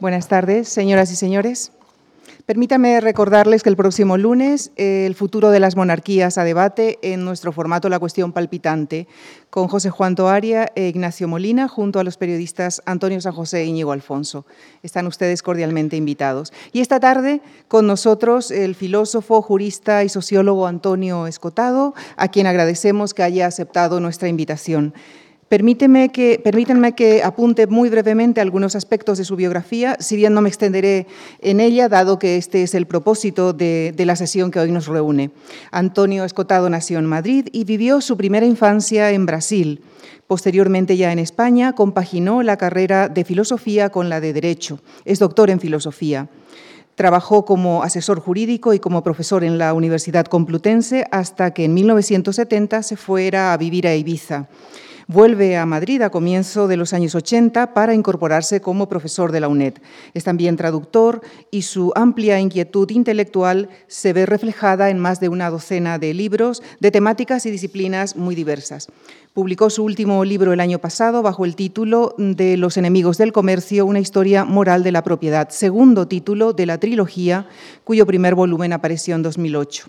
Buenas tardes, señoras y señores. Permítame recordarles que el próximo lunes el futuro de las monarquías a debate en nuestro formato La cuestión palpitante con José Juan Toaria e Ignacio Molina junto a los periodistas Antonio San José e Íñigo Alfonso. Están ustedes cordialmente invitados. Y esta tarde con nosotros el filósofo, jurista y sociólogo Antonio Escotado, a quien agradecemos que haya aceptado nuestra invitación. Permíteme que, permítanme que apunte muy brevemente algunos aspectos de su biografía, si bien no me extenderé en ella, dado que este es el propósito de, de, la sesión que hoy nos reúne. Antonio Escotado nació en Madrid y vivió su primera infancia en Brasil. Posteriormente, ya en España, compaginó la carrera de filosofía con la de Derecho. Es doctor en filosofía. Trabajó como asesor jurídico y como profesor en la Universidad Complutense hasta que en 1970 se fuera a vivir a Ibiza. Vuelve a Madrid a comienzo de los años 80 para incorporarse como profesor de la UNED. Es también traductor y su amplia inquietud intelectual se ve reflejada en más de una docena de libros de temáticas y disciplinas muy diversas. Publicó su último libro el año pasado bajo el título de Los enemigos del comercio, una historia moral de la propiedad, segundo título de la trilogía, cuyo primer volumen apareció en 2008.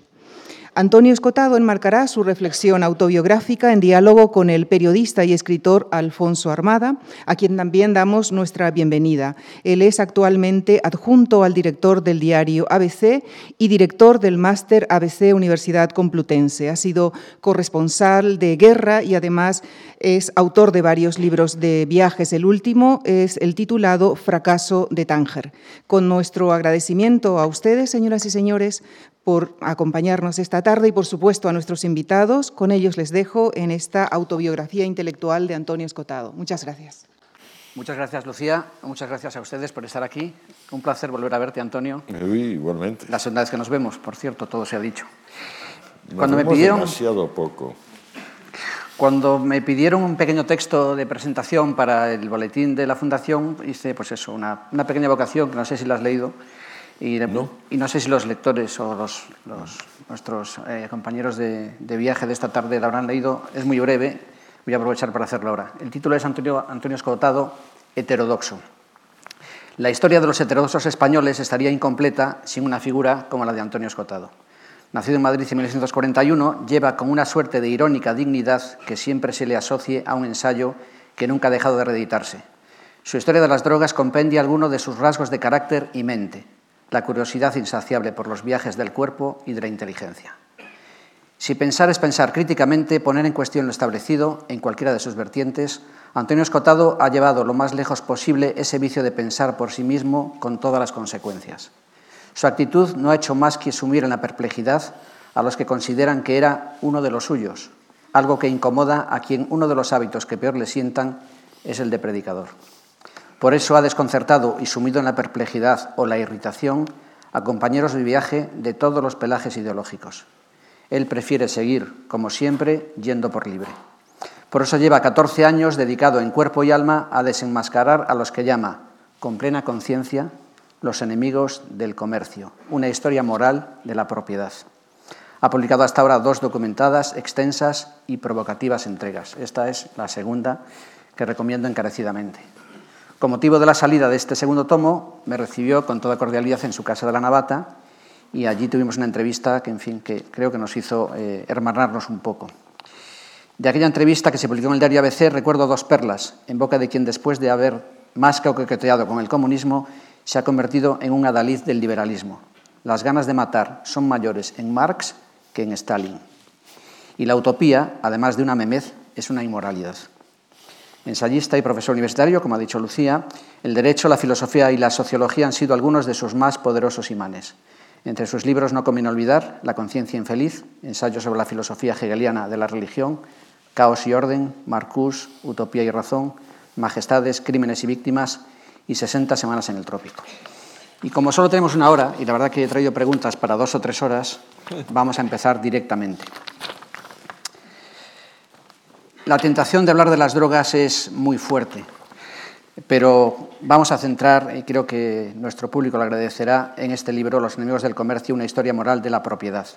Antonio Escotado enmarcará su reflexión autobiográfica en diálogo con el periodista y escritor Alfonso Armada, a quien también damos nuestra bienvenida. Él es actualmente adjunto al director del diario ABC y director del máster ABC Universidad Complutense. Ha sido corresponsal de guerra y además es autor de varios libros de viajes. El último es el titulado Fracaso de Tánger. Con nuestro agradecimiento a ustedes, señoras y señores, por acompañarnos esta tarde y, por supuesto, a nuestros invitados. Con ellos les dejo en esta autobiografía intelectual de Antonio Escotado. Muchas gracias. Muchas gracias, Lucía. Muchas gracias a ustedes por estar aquí. Un placer volver a verte, Antonio. Sí, igualmente. La segunda vez que nos vemos, por cierto, todo se ha dicho. Nos Cuando me pidieron demasiado poco. Cuando me pidieron un pequeño texto de presentación para el boletín de la Fundación, hice pues eso, una, una pequeña vocación, que no sé si la has leído, y no, y no sé si los lectores o los, los nuestros eh, compañeros de, de, viaje de esta tarde la habrán leído. Es muy breve, voy a aprovechar para hacerlo ahora. El título es Antonio, Antonio Escotado, Heterodoxo. La historia de los heterodoxos españoles estaría incompleta sin una figura como la de Antonio Escotado. Nacido en Madrid en 1941, lleva con una suerte de irónica dignidad que siempre se le asocie a un ensayo que nunca ha dejado de reeditarse. Su historia de las drogas compendia algunos de sus rasgos de carácter y mente, la curiosidad insaciable por los viajes del cuerpo y de la inteligencia. Si pensar es pensar críticamente, poner en cuestión lo establecido en cualquiera de sus vertientes, Antonio Escotado ha llevado lo más lejos posible ese vicio de pensar por sí mismo con todas las consecuencias. Su actitud no ha hecho más que sumir en la perplejidad a los que consideran que era uno de los suyos, algo que incomoda a quien uno de los hábitos que peor le sientan es el de predicador. Por eso ha desconcertado y sumido en la perplejidad o la irritación a compañeros de viaje de todos los pelajes ideológicos. Él prefiere seguir, como siempre, yendo por libre. Por eso lleva 14 años dedicado en cuerpo y alma a desenmascarar a los que llama, con plena conciencia, los enemigos del comercio, una historia moral de la propiedad. Ha publicado hasta ahora dos documentadas, extensas y provocativas entregas. Esta es la segunda que recomiendo encarecidamente. Con motivo de la salida de este segundo tomo, me recibió con toda cordialidad en su casa de la Navata y allí tuvimos una entrevista que, en fin, que creo que nos hizo eh, hermanarnos un poco. De aquella entrevista que se publicó en el diario ABC recuerdo dos perlas, en boca de quien después de haber más que coqueteado con el comunismo, se ha convertido en un adalid del liberalismo. Las ganas de matar son mayores en Marx que en Stalin. Y la utopía, además de una memez, es una inmoralidad. Ensayista y profesor universitario, como ha dicho Lucía, el derecho, la filosofía y la sociología han sido algunos de sus más poderosos imanes. Entre sus libros no conviene olvidar La conciencia infeliz, ensayo sobre la filosofía hegeliana de la religión, Caos y orden, Marcus, Utopía y razón, Majestades, crímenes y víctimas y 60 semanas en el trópico. Y como solo tenemos una hora, y la verdad que he traído preguntas para dos o tres horas, vamos a empezar directamente. La tentación de hablar de las drogas es muy fuerte, pero vamos a centrar, y creo que nuestro público lo agradecerá, en este libro, Los enemigos del comercio, una historia moral de la propiedad.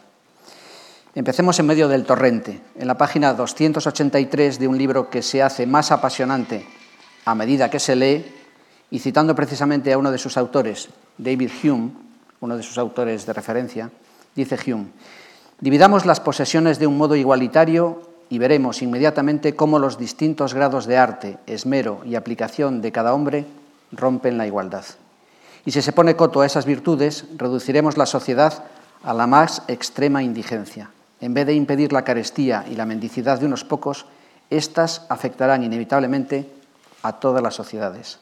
Empecemos en medio del torrente, en la página 283 de un libro que se hace más apasionante a medida que se lee Y citando precisamente a uno de sus autores, David Hume, uno de sus autores de referencia, dice Hume, dividamos las posesiones de un modo igualitario y veremos inmediatamente cómo los distintos grados de arte, esmero y aplicación de cada hombre rompen la igualdad. Y si se pone coto a esas virtudes, reduciremos la sociedad a la más extrema indigencia. En vez de impedir la carestía y la mendicidad de unos pocos, éstas afectarán inevitablemente a todas las sociedades.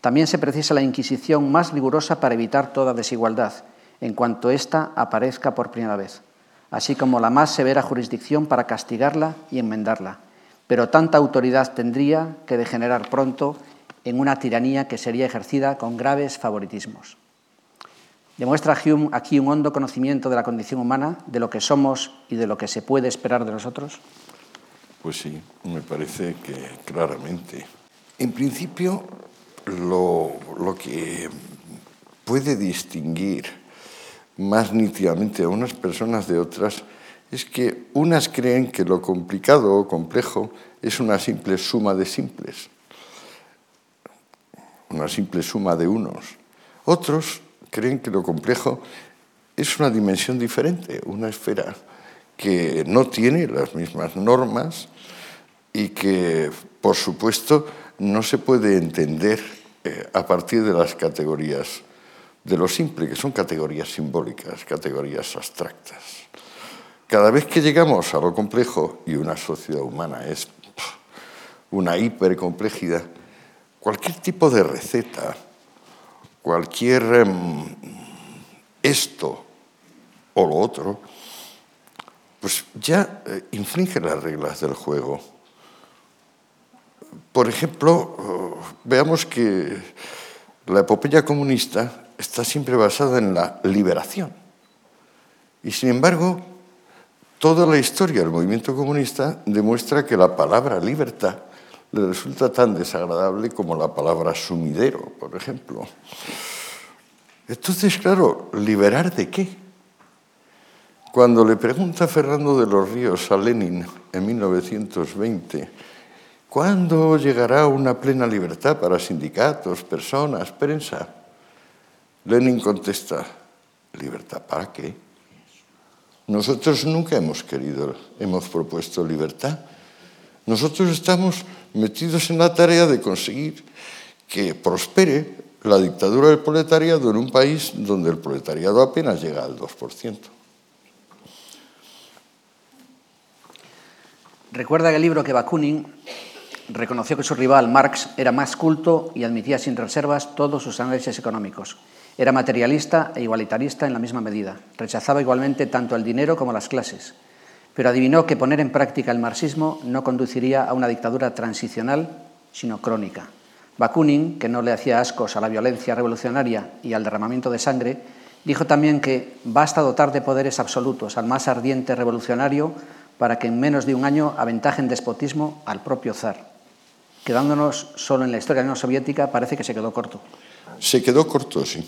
También se precisa la Inquisición más rigurosa para evitar toda desigualdad, en cuanto ésta aparezca por primera vez, así como la más severa jurisdicción para castigarla y enmendarla. Pero tanta autoridad tendría que degenerar pronto en una tiranía que sería ejercida con graves favoritismos. Demuestra Hume aquí un hondo conocimiento de la condición humana, de lo que somos y de lo que se puede esperar de nosotros. Pues sí, me parece que claramente. En principio, lo, que puede distinguir más nítidamente a unas personas de otras es que unas creen que lo complicado o complejo es una simple suma de simples, una simple suma de unos. Otros creen que lo complejo es una dimensión diferente, una esfera que no tiene las mismas normas y que, por supuesto, no se puede entender eh, a partir de las categorías de lo simple, que son categorías simbólicas, categorías abstractas. Cada vez que llegamos a lo complejo, y una sociedad humana es una hipercomplejidad, cualquier tipo de receta, cualquier em, esto o lo otro, pues ya eh, infringe las reglas del juego. Por ejemplo, eh, veamos que la epopeya comunista está siempre basada en la liberación. Y sin embargo, toda la historia del movimiento comunista demuestra que la palabra libertad le resulta tan desagradable como la palabra sumidero, por ejemplo. Entonces, claro, ¿liberar de qué? Cuando le pregunta Fernando de los Ríos a Lenin en 1920, ¿cuándo llegará una plena libertad para sindicatos, personas, prensa? Lenin contesta, ¿libertad para qué? Nosotros nunca hemos querido, hemos propuesto libertad. Nosotros estamos metidos en la tarea de conseguir que prospere la dictadura del proletariado en un país donde el proletariado apenas llega al 2%. Recuerda el libro que Bakunin reconoció que su rival Marx era más culto y admitía sin reservas todos sus análisis económicos. Era materialista e igualitarista en la misma medida. Rechazaba igualmente tanto el dinero como las clases pero adivinó que poner en práctica el marxismo no conduciría a una dictadura transicional, sino crónica. Bakunin, que no le hacía ascos a la violencia revolucionaria y al derramamiento de sangre, dijo también que basta dotar de poderes absolutos al más ardiente revolucionario para que en menos de un año aventajen despotismo al propio zar. Quedándonos solo en la historia de la Unión Soviética, parece que se quedó corto. Se quedó corto, sí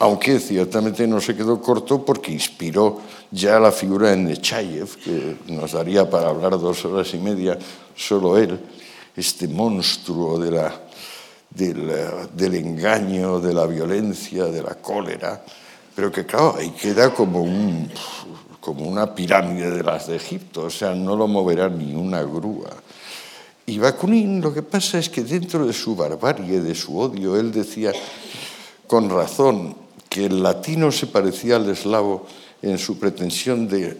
aunque ciertamente no se quedó corto porque inspiró ya la figura de Nechayev, que nos daría para hablar dos horas y media solo él, este monstruo del, engaño, de la violencia, de la cólera, pero que claro, ahí queda como, como una pirámide de las de Egipto, o sea, no lo moverá ni una grúa. Y Bakunin lo que pasa es que dentro de su barbarie, de su odio, él decía con razón, que el latino se parecía al eslavo en su pretensión de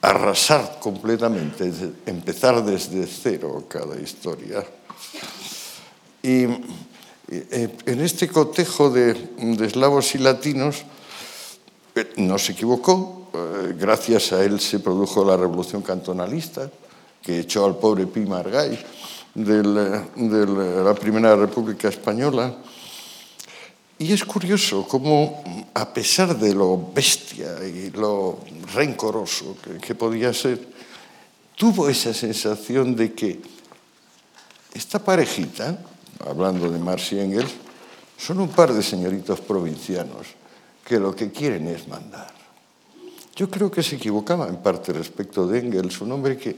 arrasar completamente, empezar desde cero cada historia. Y eh, en este cotejo de, eslavos y latinos eh, no se equivocó, eh, gracias a él se produjo la revolución cantonalista, que echó al pobre Pi Margall de la Primera República Española y es curioso cómo, a pesar de lo bestia y lo rencoroso que, podía ser, tuvo esa sensación de que esta parejita, hablando de Marx y Engels, son un par de señoritos provincianos que lo que quieren es mandar. Yo creo que se equivocaba en parte respecto de Engels, un hombre que,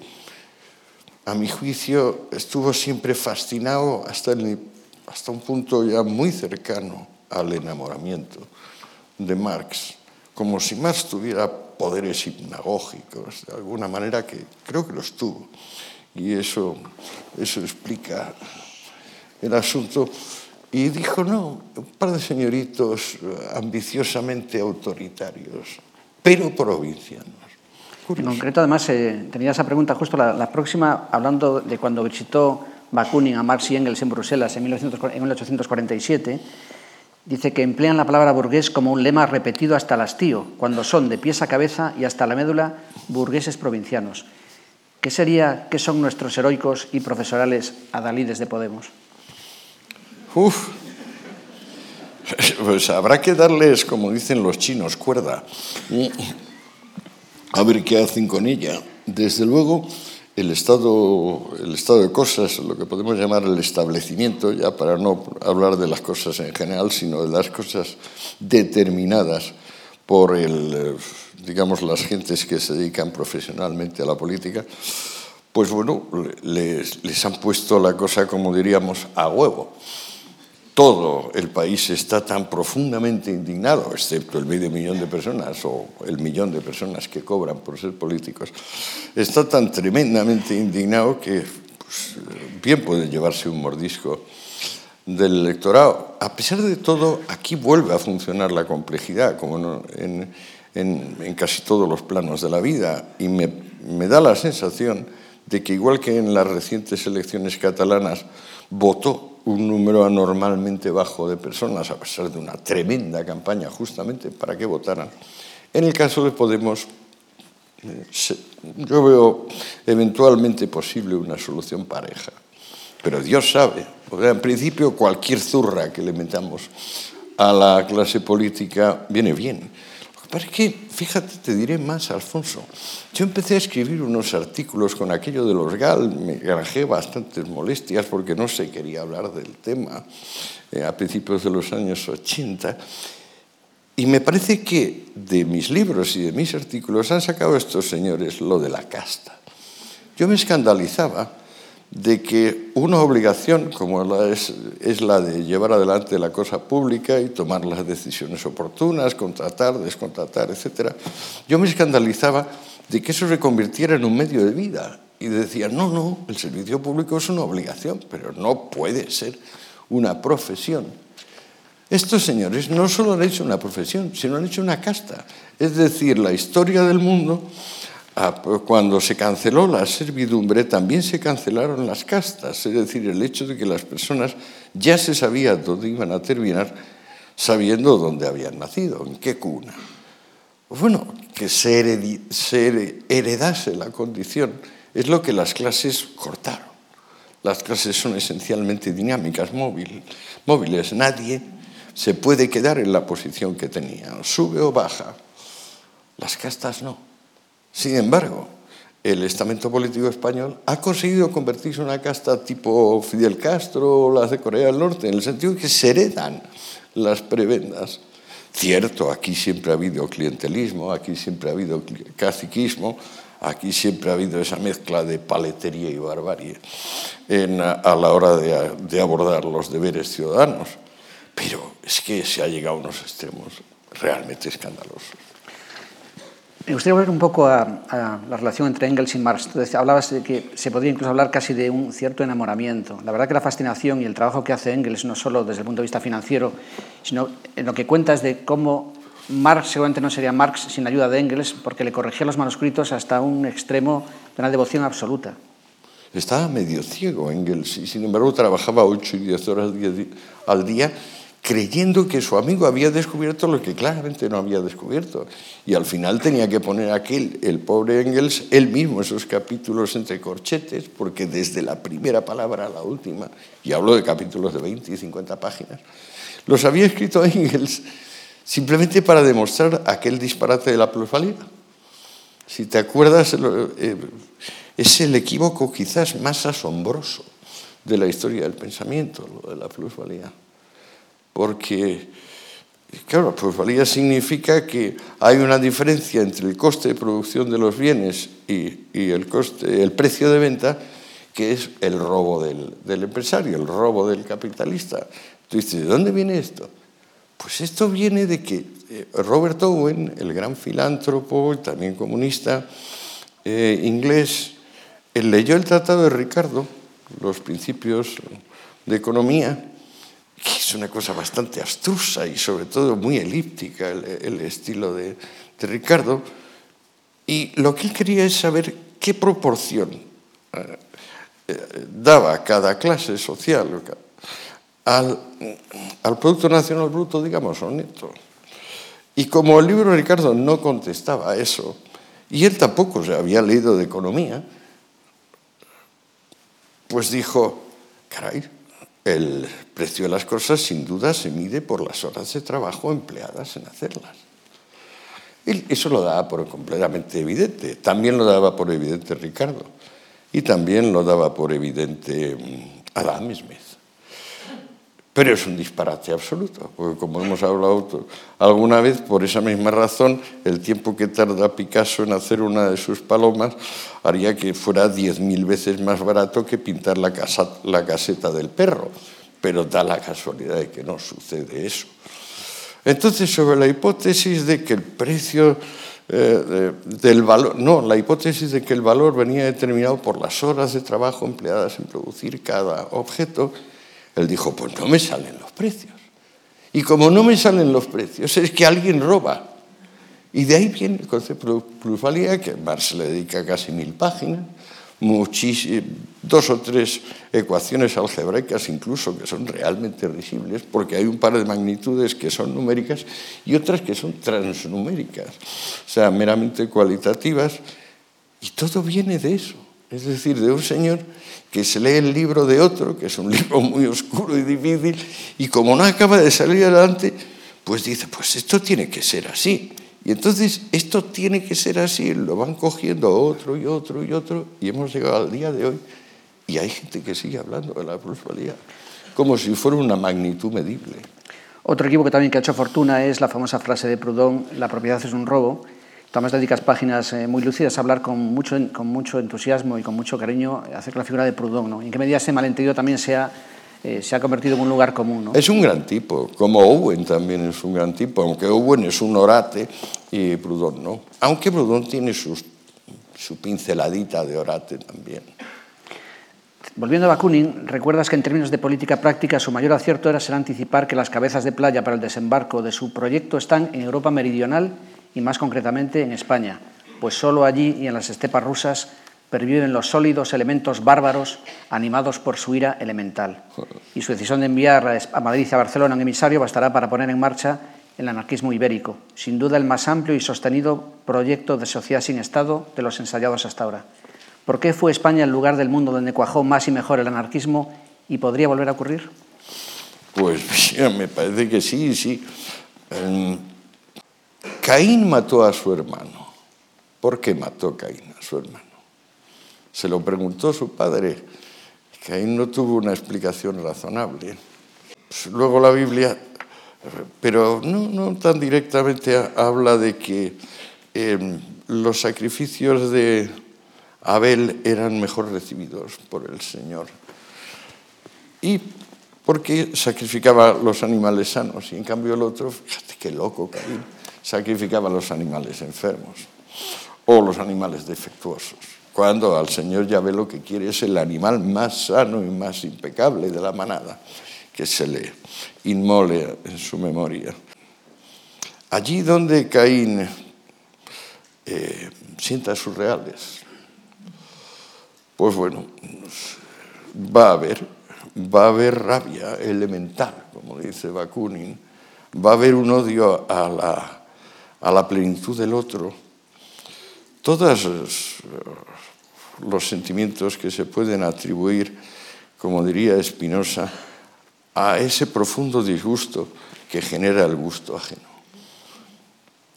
a mi juicio, estuvo siempre fascinado hasta un punto ya muy cercano al enamoramiento de Marx, como si Marx tuviera poderes hipnagógicos, de alguna manera que creo que los tuvo. Y eso, eso explica el asunto. Y dijo, no, un par de señoritos ambiciosamente autoritarios, pero provincianos. En concreto, además, eh, tenía esa pregunta justo la, próxima, hablando de cuando visitó Bakunin a Marx y Engels en Bruselas en, 1900, en 1847, dice que emplean la palabra burgués como un lema repetido hasta el hastío, cuando son de pies a cabeza y hasta la médula burgueses provincianos. ¿Qué sería, qué son nuestros heroicos y profesorales adalides de Podemos? Uf, pues habrá que darles, como dicen los chinos, cuerda. A ver qué hacen con ella. Desde luego, el estado, el estado de cosas, lo que podemos llamar el establecimiento, ya para no hablar de las cosas en general, sino de las cosas determinadas por el, digamos, las gentes que se dedican profesionalmente a la política, pues bueno, les, les han puesto la cosa, como diríamos, a huevo todo el país está tan profundamente indignado, excepto el medio millón de personas o el millón de personas que cobran por ser políticos, está tan tremendamente indignado que pues, bien puede llevarse un mordisco del electorado. A pesar de todo, aquí vuelve a funcionar la complejidad, como en, casi todos los planos de la vida, y me da la sensación de que igual que en las recientes elecciones catalanas, votó un número anormalmente bajo de personas, a pesar de una tremenda campaña justamente para que votaran. En el caso de Podemos, yo veo eventualmente posible una solución pareja, pero Dios sabe, en principio cualquier zurra que le metamos a la clase política viene bien. Pero es que, fíjate, te diré más, Alfonso. Yo empecé a escribir unos artículos con aquello de los GAL, me granjé bastantes molestias porque no se quería hablar del tema eh, a principios de los años 80. Y me parece que de mis libros y de mis artículos han sacado estos señores lo de la casta. Yo me escandalizaba de que una obligación como es, es, la de llevar adelante la cosa pública y tomar las decisiones oportunas, contratar, descontratar, etc., yo me escandalizaba de que eso se convirtiera en un medio de vida. Y decía, no, no, el servicio público es una obligación, pero no puede ser una profesión. Estos señores no solo han hecho una profesión, sino han hecho una casta. Es decir, la historia del mundo cuando se canceló la servidumbre también se cancelaron las castas, es decir, el hecho de que las personas ya se sabía dónde iban a terminar sabiendo dónde habían nacido, en qué cuna. Bueno, que se, se heredase la condición es lo que las clases cortaron. Las clases son esencialmente dinámicas, móviles. Nadie se puede quedar en la posición que tenía, sube o baja. Las castas no. Sin embargo, el estamento político español ha conseguido convertirse en una casta tipo Fidel Castro o las de Corea del Norte, en el sentido de que se heredan las prebendas. Cierto, aquí siempre ha habido clientelismo, aquí siempre ha habido caciquismo, aquí siempre ha habido esa mezcla de paletería y barbarie a la hora de, de abordar los deberes ciudadanos. Pero es que se ha llegado a unos extremos realmente escandalosos. Me gustaría volver un poco a, a, la relación entre Engels y Marx. Entonces, hablabas de que se podría incluso hablar casi de un cierto enamoramiento. La verdad que la fascinación y el trabajo que hace Engels, no solo desde el punto de vista financiero, sino en lo que cuenta es de cómo Marx seguramente no sería Marx sin la ayuda de Engels, porque le corregía los manuscritos hasta un extremo de una devoción absoluta. Estaba medio ciego Engels y sin embargo trabajaba 8 y 10 horas al día creyendo que su amigo había descubierto lo que claramente no había descubierto. Y al final tenía que poner aquel, el pobre Engels, él mismo esos capítulos entre corchetes, porque desde la primera palabra a la última, y hablo de capítulos de 20 y 50 páginas, los había escrito Engels simplemente para demostrar aquel disparate de la plusvalía. Si te acuerdas, eh, es el equívoco quizás más asombroso de la historia del pensamiento, lo de la plusvalía porque, claro, plusvalía significa que hay una diferencia entre el coste de producción de los bienes y, el, coste, el precio de venta que es el robo del, empresario, el robo del capitalista. Tú dices, ¿de dónde viene esto? Pues esto viene de que eh, Robert Owen, el gran filántropo y también comunista eh, inglés, leyó el Tratado de Ricardo, los principios de economía, que es una cosa bastante abstrusa y sobre todo muy elíptica el, estilo de, de, Ricardo, y lo que él quería es saber qué proporción eh, daba cada clase social al, al, Producto Nacional Bruto, digamos, neto. Y como el libro de Ricardo no contestaba a eso, y él tampoco se había leído de economía, pues dijo, caray, el precio de las cosas sin duda se mide por las horas de trabajo empleadas en hacerlas. Y eso lo daba por completamente evidente. También lo daba por evidente Ricardo. Y también lo daba por evidente mm, Adam Smith. Pero es un disparate absoluto, porque como hemos hablado alguna vez, por esa misma razón, el tiempo que tarda Picasso en hacer una de sus palomas haría que fuera 10.000 veces más barato que pintar la, casa, la caseta del perro. Pero da la casualidad de que no sucede eso. Entonces, sobre la hipótesis de que el precio eh, del valor, no, la hipótesis de que el valor venía determinado por las horas de trabajo empleadas en producir cada objeto, él dijo, pues no me salen los precios. Y como no me salen los precios, es que alguien roba. Y de ahí viene el concepto de plusvalía, que Marx le dedica casi mil páginas, dos o tres ecuaciones algebraicas incluso que son realmente risibles, porque hay un par de magnitudes que son numéricas y otras que son transnuméricas, o sea, meramente cualitativas, y todo viene de eso. Es decir, de un señor que se lee el libro de otro, que es un libro muy oscuro y difícil, y como no acaba de salir adelante, pues dice, pues esto tiene que ser así. Y entonces esto tiene que ser así, lo van cogiendo otro y otro y otro, y hemos llegado al día de hoy, y hay gente que sigue hablando de la plusvalía, como si fuera una magnitud medible. Otro equipo que también que ha hecho fortuna es la famosa frase de Proudhon, la propiedad es un robo, Además dedicas páginas eh, muy lúcidas a hablar con mucho, con mucho entusiasmo y con mucho cariño acerca de la figura de Proudhon. ¿no? ¿En qué medida ese malentendido también se ha, eh, se ha convertido en un lugar común? ¿no? Es un gran tipo, como Owen también es un gran tipo, aunque Owen es un orate y Proudhon no. Aunque Proudhon tiene sus, su pinceladita de orate también. Volviendo a Bakunin, recuerdas que en términos de política práctica su mayor acierto era ser anticipar que las cabezas de playa para el desembarco de su proyecto están en Europa meridional y más concretamente en España, pues solo allí y en las estepas rusas perviven los sólidos elementos bárbaros animados por su ira elemental. Y su decisión de enviar a Madrid y a Barcelona un emisario bastará para poner en marcha el anarquismo ibérico, sin duda el más amplio y sostenido proyecto de sociedad sin Estado de los ensayados hasta ahora. ¿Por qué fue España el lugar del mundo donde cuajó más y mejor el anarquismo y podría volver a ocurrir? Pues me parece que sí, sí. Caín mató a su hermano. ¿Por qué mató Caín a su hermano? Se lo preguntó su padre. Caín no tuvo una explicación razonable. Pues luego la Biblia, pero no, tan directamente habla de que em, los sacrificios de Abel eran mejor recibidos por el Señor. Y porque sacrificaba los animales sanos y en cambio el otro, fíjate qué loco Caín sacrificaba a los animales enfermos o los animales defectuosos. Cuando al Señor ya ve lo que quiere es el animal más sano y más impecable de la manada, que se le inmole en su memoria. Allí donde Caín eh, sienta sus reales, pues bueno, va a haber, va a haber rabia elemental, como dice Bakunin, va a haber un odio a la a la plenitud del otro, todos los sentimientos que se pueden atribuir, como diría Spinoza, a ese profundo disgusto que genera el gusto ajeno.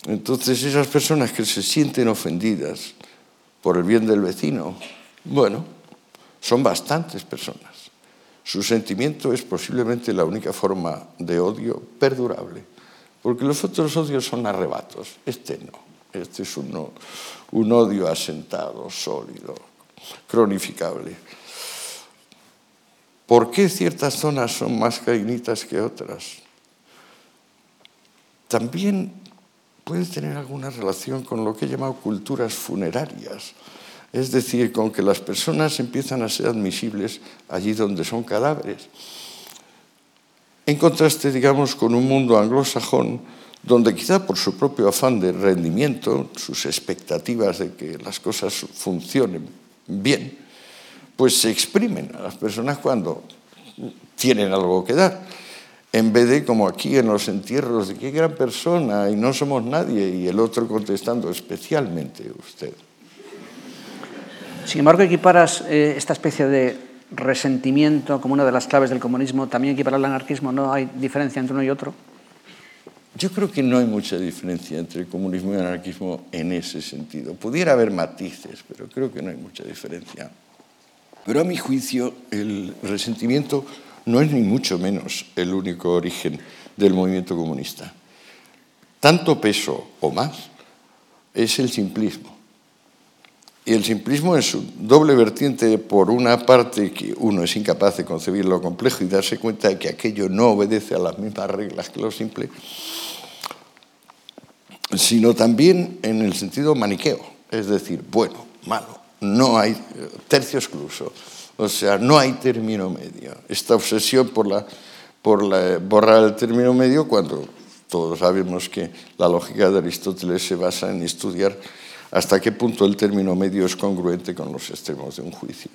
Entonces esas personas que se sienten ofendidas por el bien del vecino, bueno, son bastantes personas. Su sentimiento es posiblemente la única forma de odio perdurable porque los otros odios son arrebatos, este no, este es un, un odio asentado, sólido, cronificable. ¿Por qué ciertas zonas son más cainitas que otras? También puede tener alguna relación con lo que he llamado culturas funerarias, es decir, con que las personas empiezan a ser admisibles allí donde son cadáveres. En contraste, digamos, con un mundo anglosajón, donde quizá por su propio afán de rendimiento, sus expectativas de que las cosas funcionen bien, pues se exprimen a las personas cuando tienen algo que dar. En vez de como aquí en los entierros de qué gran persona y no somos nadie y el otro contestando especialmente usted. Sin embargo, equiparas eh, esta especie de resentimiento como una de las claves del comunismo, también equiparar al anarquismo, ¿no hay diferencia entre uno y otro? Yo creo que no hay mucha diferencia entre comunismo y anarquismo en ese sentido. Pudiera haber matices, pero creo que no hay mucha diferencia. Pero a mi juicio, el resentimiento no es ni mucho menos el único origen del movimiento comunista. Tanto peso o más es el simplismo. Y el simplismo es doble vertiente, por una parte, que uno es incapaz de concebir lo complejo y darse cuenta de que aquello no obedece a las mismas reglas que lo simple, sino también en el sentido maniqueo, es decir, bueno, malo, no hay tercio excluso, o sea, no hay término medio. Esta obsesión por, la, por la, borrar el término medio cuando todos sabemos que la lógica de Aristóteles se basa en estudiar hasta qué punto el término medio es congruente con los extremos de un juicio.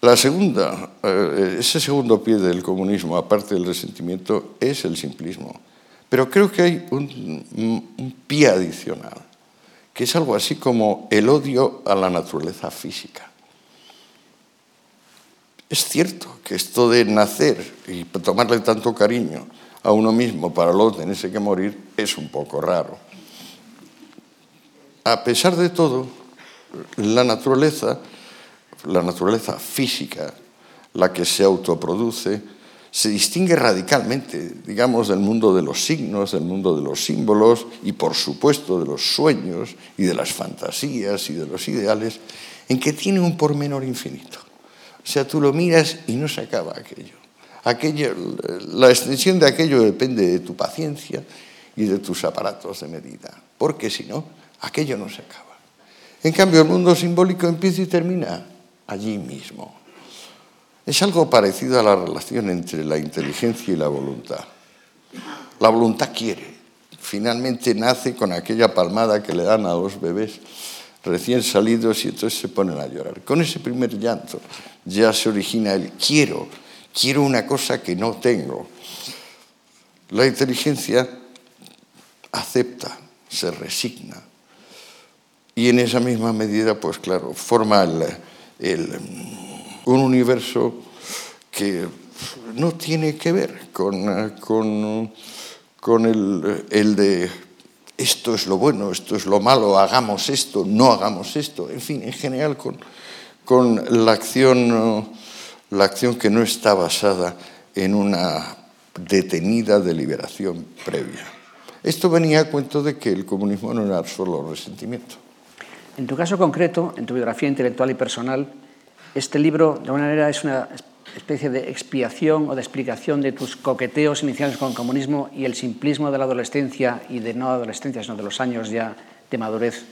La segunda, eh, ese segundo pie del comunismo, aparte del resentimiento, es el simplismo. Pero creo que hay un, un pie adicional, que es algo así como el odio a la naturaleza física. Es cierto que esto de nacer y tomarle tanto cariño a uno mismo para luego tenerse que morir es un poco raro a pesar de todo, la naturaleza, la naturaleza física, la que se autoproduce, se distingue radicalmente, digamos, del mundo de los signos, del mundo de los símbolos y, por supuesto, de los sueños y de las fantasías y de los ideales, en que tiene un pormenor infinito. O sea, tú lo miras y no se acaba aquello. aquello la extensión de aquello depende de tu paciencia y de tus aparatos de medida, porque si no, aquello no se acaba. En cambio, el mundo simbólico empieza y termina allí mismo. Es algo parecido a la relación entre la inteligencia y la voluntad. La voluntad quiere, finalmente nace con aquella palmada que le dan a los bebés recién salidos y entonces se ponen a llorar. Con ese primer llanto ya se origina el quiero, quiero una cosa que no tengo. La inteligencia acepta, se resigna, y en esa misma medida, pues claro, forma un universo que no tiene que ver con, con, el, el, de esto es lo bueno, esto es lo malo, hagamos esto, no hagamos esto, en fin, en general con, con la, acción, la acción que no está basada en una detenida deliberación previa. Esto venía a cuento de que el comunismo no era solo resentimiento. En tu caso concreto, en tu biografía intelectual y personal, este libro de alguna manera es una especie de expiación o de explicación de tus coqueteos iniciales con el comunismo y el simplismo de la adolescencia y de no adolescencia, sino de los años ya de madurez.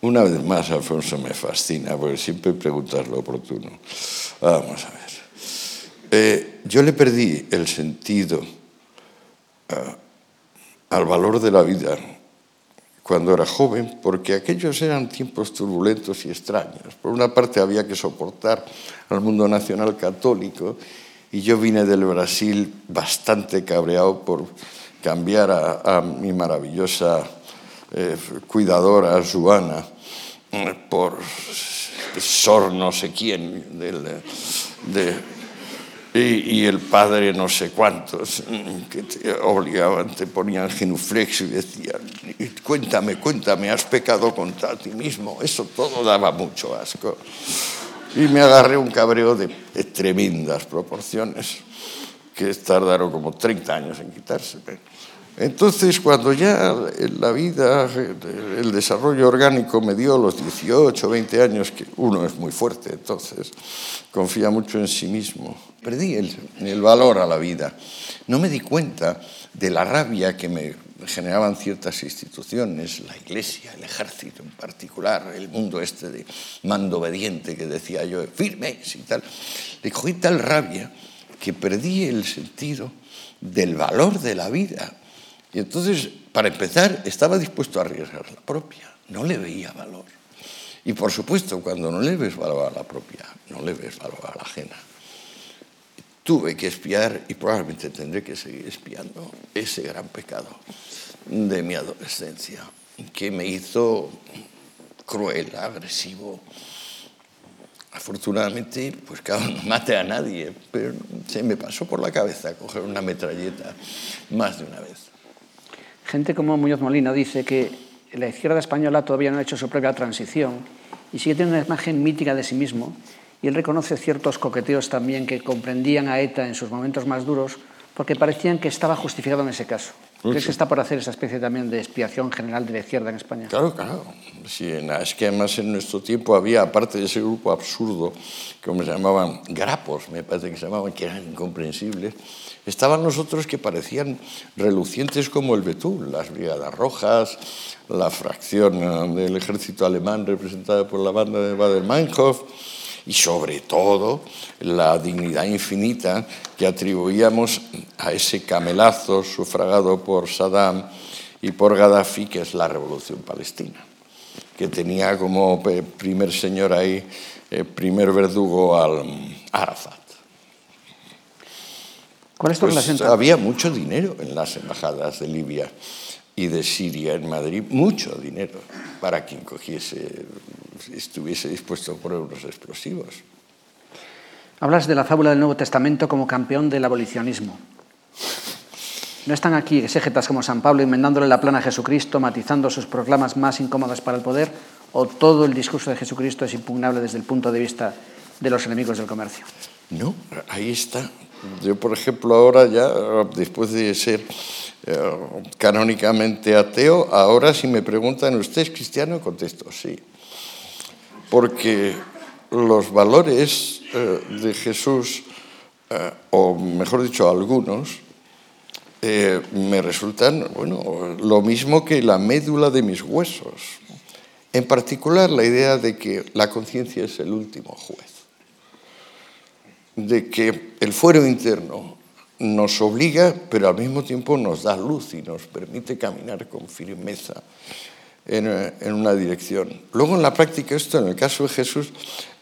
Una vez más, Alfonso, me fascina, porque siempre preguntas lo oportuno. Vamos a ver. Eh, yo le perdí el sentido uh, al valor de la vida cuando era joven, porque aquellos eran tiempos turbulentos y extraños. Por una parte había que soportar al mundo nacional católico y yo vine del Brasil bastante cabreado por cambiar a, mi maravillosa eh, cuidadora, Joana, por Sor no sé quién, del, de, y, el padre no sé cuántos, mm, que te obligaban, te ponían genuflexo y decían, cuéntame, cuéntame, has pecado contra ti mismo. Eso todo daba mucho asco. Y me agarré un cabreo de, tremendas proporciones, que tardaron como 30 años en quitarse. Entonces, cuando ya la vida, el desarrollo orgánico me dio los 18, 20 años, que uno es muy fuerte, entonces confía mucho en sí mismo, perdí el, valor a la vida. No me di cuenta de la rabia que me generaban ciertas instituciones, la iglesia, el ejército en particular, el mundo este de mando obediente que decía yo, firme y tal. Le cogí tal rabia que perdí el sentido del valor de la vida y entonces, para empezar, estaba dispuesto a arriesgar la propia, no le veía valor. Y por supuesto, cuando no le ves valor a la propia, no le ves valor a la ajena. Tuve que espiar y probablemente tendré que seguir espiando ese gran pecado de mi adolescencia, que me hizo cruel, agresivo. Afortunadamente, pues claro, no mate a nadie, pero se me pasó por la cabeza coger una metralleta más de una vez. Gente como Muñoz Molina dice que la izquierda española todavía no ha hecho su propia transición y sigue teniendo una imagen mítica de sí mismo y él reconoce ciertos coqueteos también que comprendían a ETA en sus momentos más duros porque parecían que estaba justificado en ese caso. ¿Crees que está por hacer esa especie también de expiación general de la izquierda en España? Claro, claro. Sí, es que además en nuestro tiempo había, aparte de ese grupo absurdo, como se llamaban grapos, me parece que se llamaban, que eran incomprensibles, Estaban los otros que parecían relucientes como el Betún, las Brigadas Rojas, la fracción del ejército alemán representada por la banda de Baden-Meinhof y sobre todo la dignidad infinita que atribuíamos a ese camelazo sufragado por Saddam y por Gaddafi, que es la revolución palestina, que tenía como primer señor ahí, eh, primer verdugo al Arafat. ¿Cuál es tu pues Había mucho dinero en las embajadas de Libia y de Siria en Madrid, mucho dinero para quien cogiese, estuviese dispuesto por unos explosivos. Hablas de la fábula del Nuevo Testamento como campeón del abolicionismo. ¿No están aquí exégetas como San Pablo inventándole la plana a Jesucristo, matizando sus proclamas más incómodas para el poder? ¿O todo el discurso de Jesucristo es impugnable desde el punto de vista de los enemigos del comercio? No, ahí está yo, por ejemplo, ahora ya, después de ser eh, canónicamente ateo, ahora si me preguntan, ¿usted es cristiano? Contesto, sí. Porque los valores eh, de Jesús, eh, o mejor dicho, algunos, me resultan, bueno, lo mismo que la médula de mis huesos. En particular, la idea de que la conciencia es el último juez de que el fuero interno nos obliga, pero al mismo tiempo nos da luz y nos permite caminar con firmeza en, una dirección. Luego en la práctica esto, en el caso de Jesús,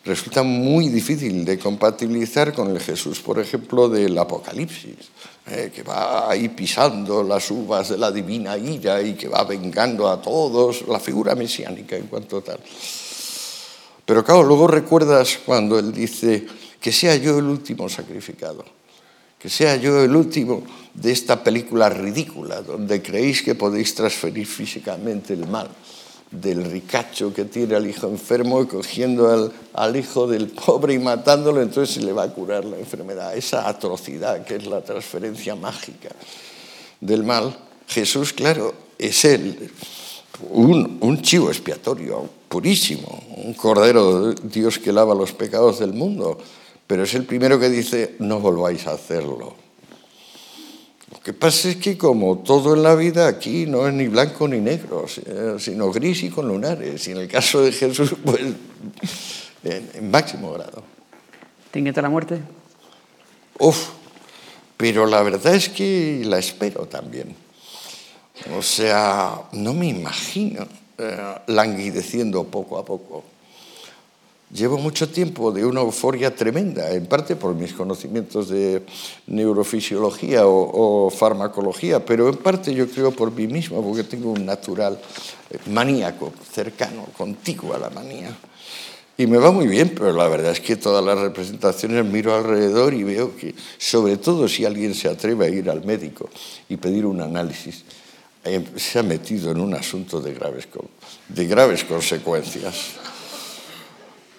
resulta muy difícil de compatibilizar con el Jesús, por ejemplo, del Apocalipsis, eh, que va ahí pisando las uvas de la divina ira y que va vengando a todos, la figura mesiánica en cuanto tal. Pero claro, luego recuerdas cuando él dice, que sea yo el último sacrificado, que sea yo el último de esta película ridícula donde creéis que podéis transferir físicamente el mal del ricacho que tiene al hijo enfermo y cogiendo al, al, hijo del pobre y matándolo, entonces se le va a curar la enfermedad. Esa atrocidad que es la transferencia mágica del mal, Jesús, claro, es él, un, un chivo expiatorio purísimo, un cordero de Dios que lava los pecados del mundo, pero es el primero que dice, no volváis a hacerlo. Lo que pasa es que como todo en la vida aquí no es ni blanco ni negro, sino gris y con lunares. Y en el caso de Jesús, pues en, máximo grado. ¿Te inquieta la muerte? Uf, pero la verdad es que la espero también. O sea, no me imagino eh, languideciendo poco a poco. Llevo mucho tiempo de una euforia tremenda, en parte por mis conocimientos de neurofisiología o, farmacología, pero en parte yo creo por mí mismo, porque tengo un natural eh, maníaco, cercano, contigo a la manía. Y me va muy bien, pero la verdad es que todas las representaciones miro alrededor y veo que, sobre todo si alguien se atreve a ir al médico y pedir un análisis, eh, se ha metido en un asunto de graves, de graves consecuencias.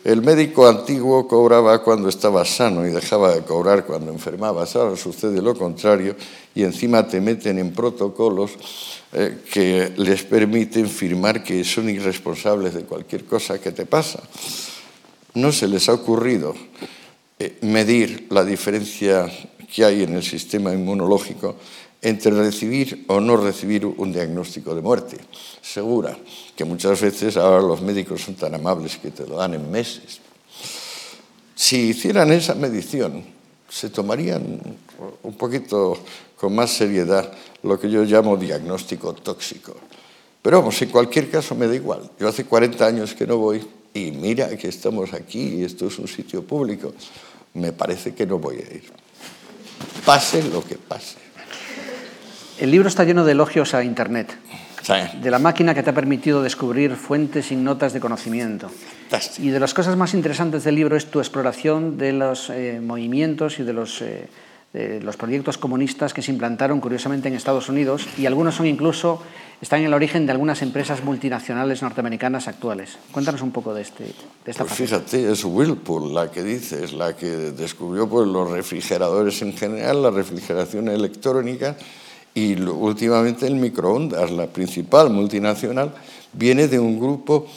El médico antiguo cobraba cuando estaba sano y dejaba de cobrar cuando enfermaba. Ahora sucede lo contrario y encima te meten en protocolos eh, que les permiten firmar que son irresponsables de cualquier cosa que te pasa. No se les ha ocurrido eh, medir la diferencia que hay en el sistema inmunológico entre recibir o no recibir un diagnóstico de muerte segura, que muchas veces ahora los médicos son tan amables que te lo dan en meses. Si hicieran esa medición, se tomarían un poquito con más seriedad lo que yo llamo diagnóstico tóxico. Pero vamos, en cualquier caso me da igual. Yo hace 40 años que no voy y mira que estamos aquí y esto es un sitio público. Me parece que no voy a ir. Pase lo que pase. El libro está lleno de elogios a Internet. De la máquina que te ha permitido descubrir fuentes y notas de conocimiento. Y de las cosas más interesantes del libro es tu exploración de los eh, movimientos y de los, eh, de los proyectos comunistas que se implantaron curiosamente en Estados Unidos y algunos son incluso están en el origen de algunas empresas multinacionales norteamericanas actuales. Cuéntanos un poco de, este, de esta pues Fíjate, es Whirlpool la que dice, es la que descubrió pues, los refrigeradores en general, la refrigeración electrónica y últimamente el microondas, la principal multinacional, viene de un grupo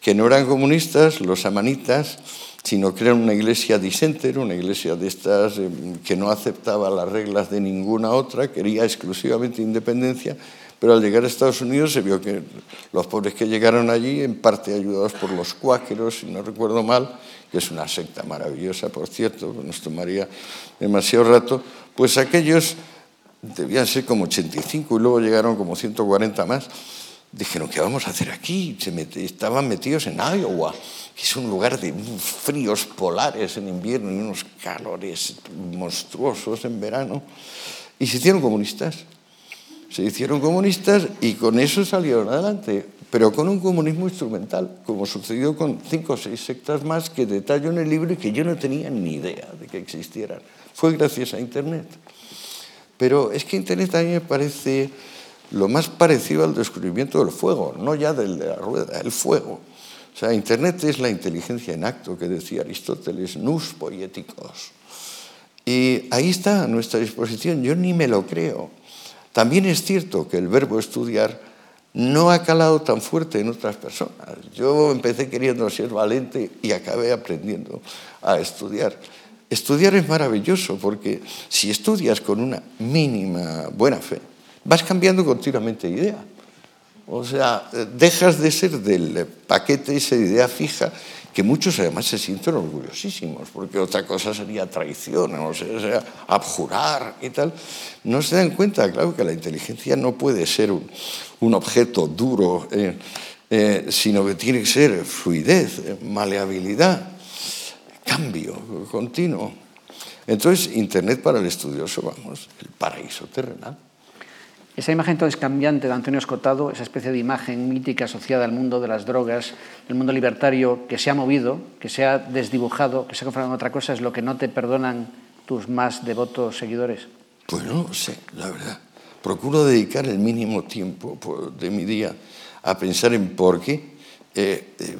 que no eran comunistas, los amanitas, sino que eran una iglesia disenter, una iglesia de estas eh, que no aceptaba las reglas de ninguna otra, quería exclusivamente independencia, pero al llegar a Estados Unidos se vio que los pobres que llegaron allí, en parte ayudados por los cuáqueros, si no recuerdo mal, que es una secta maravillosa, por cierto, nos tomaría demasiado rato, pues aquellos debían ser como 85 y luego llegaron como 140 más. Dijeron, ¿qué vamos a hacer aquí? Se estaban metidos en Iowa, que es un lugar de fríos polares en invierno y unos calores monstruosos en verano. Y se hicieron comunistas. Se hicieron comunistas y con eso salieron adelante, pero con un comunismo instrumental, como sucedió con cinco o seis sectas más que detallo en el libro y que yo no tenía ni idea de que existieran. Fue gracias a Internet. Pero es que Internet a mí me parece lo más parecido al descubrimiento del fuego, no ya del de la rueda, el fuego. O sea, Internet es la inteligencia en acto que decía Aristóteles, nus poéticos. Y ahí está a nuestra disposición, yo ni me lo creo. También es cierto que el verbo estudiar no ha calado tan fuerte en otras personas. Yo empecé queriendo ser valente y acabé aprendiendo a estudiar. Estudiar es maravilloso porque si estudias con una mínima buena fe, vas cambiando continuamente de idea. O sea, dejas de ser del paquete esa idea fija que muchos además se sienten orgullosísimos, porque otra cosa sería traición, o sea, abjurar y tal. No se dan cuenta, claro, que la inteligencia no puede ser un, objeto duro, eh, eh, sino que tiene que ser fluidez, eh, maleabilidad cambio continuo. Entonces, Internet para el estudioso, vamos, el paraíso terrenal. Esa imagen entonces cambiante de Antonio Escotado, esa especie de imagen mítica asociada al mundo de las drogas, del mundo libertario, que se ha movido, que se ha desdibujado, que se ha conformado en otra cosa, es lo que no te perdonan tus más devotos seguidores. Pues no lo sé, la verdad. Procuro dedicar el mínimo tiempo de mi día a pensar en por qué. Eh, eh,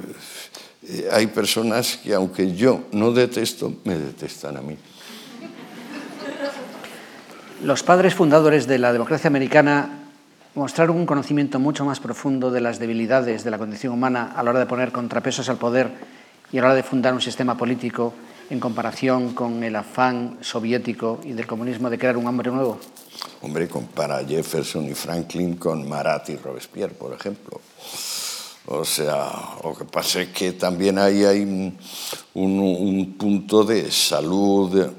eh, hay personas que aunque yo no detesto, me detestan a mí. Los padres fundadores de la democracia americana mostraron un conocimiento mucho más profundo de las debilidades de la condición humana a la hora de poner contrapesos al poder y a la hora de fundar un sistema político en comparación con el afán soviético y del comunismo de crear un hombre nuevo? Hombre, compara Jefferson y Franklin con Marat y Robespierre, por ejemplo. O sea, lo que pasa es que también ahí hay un, punto de salud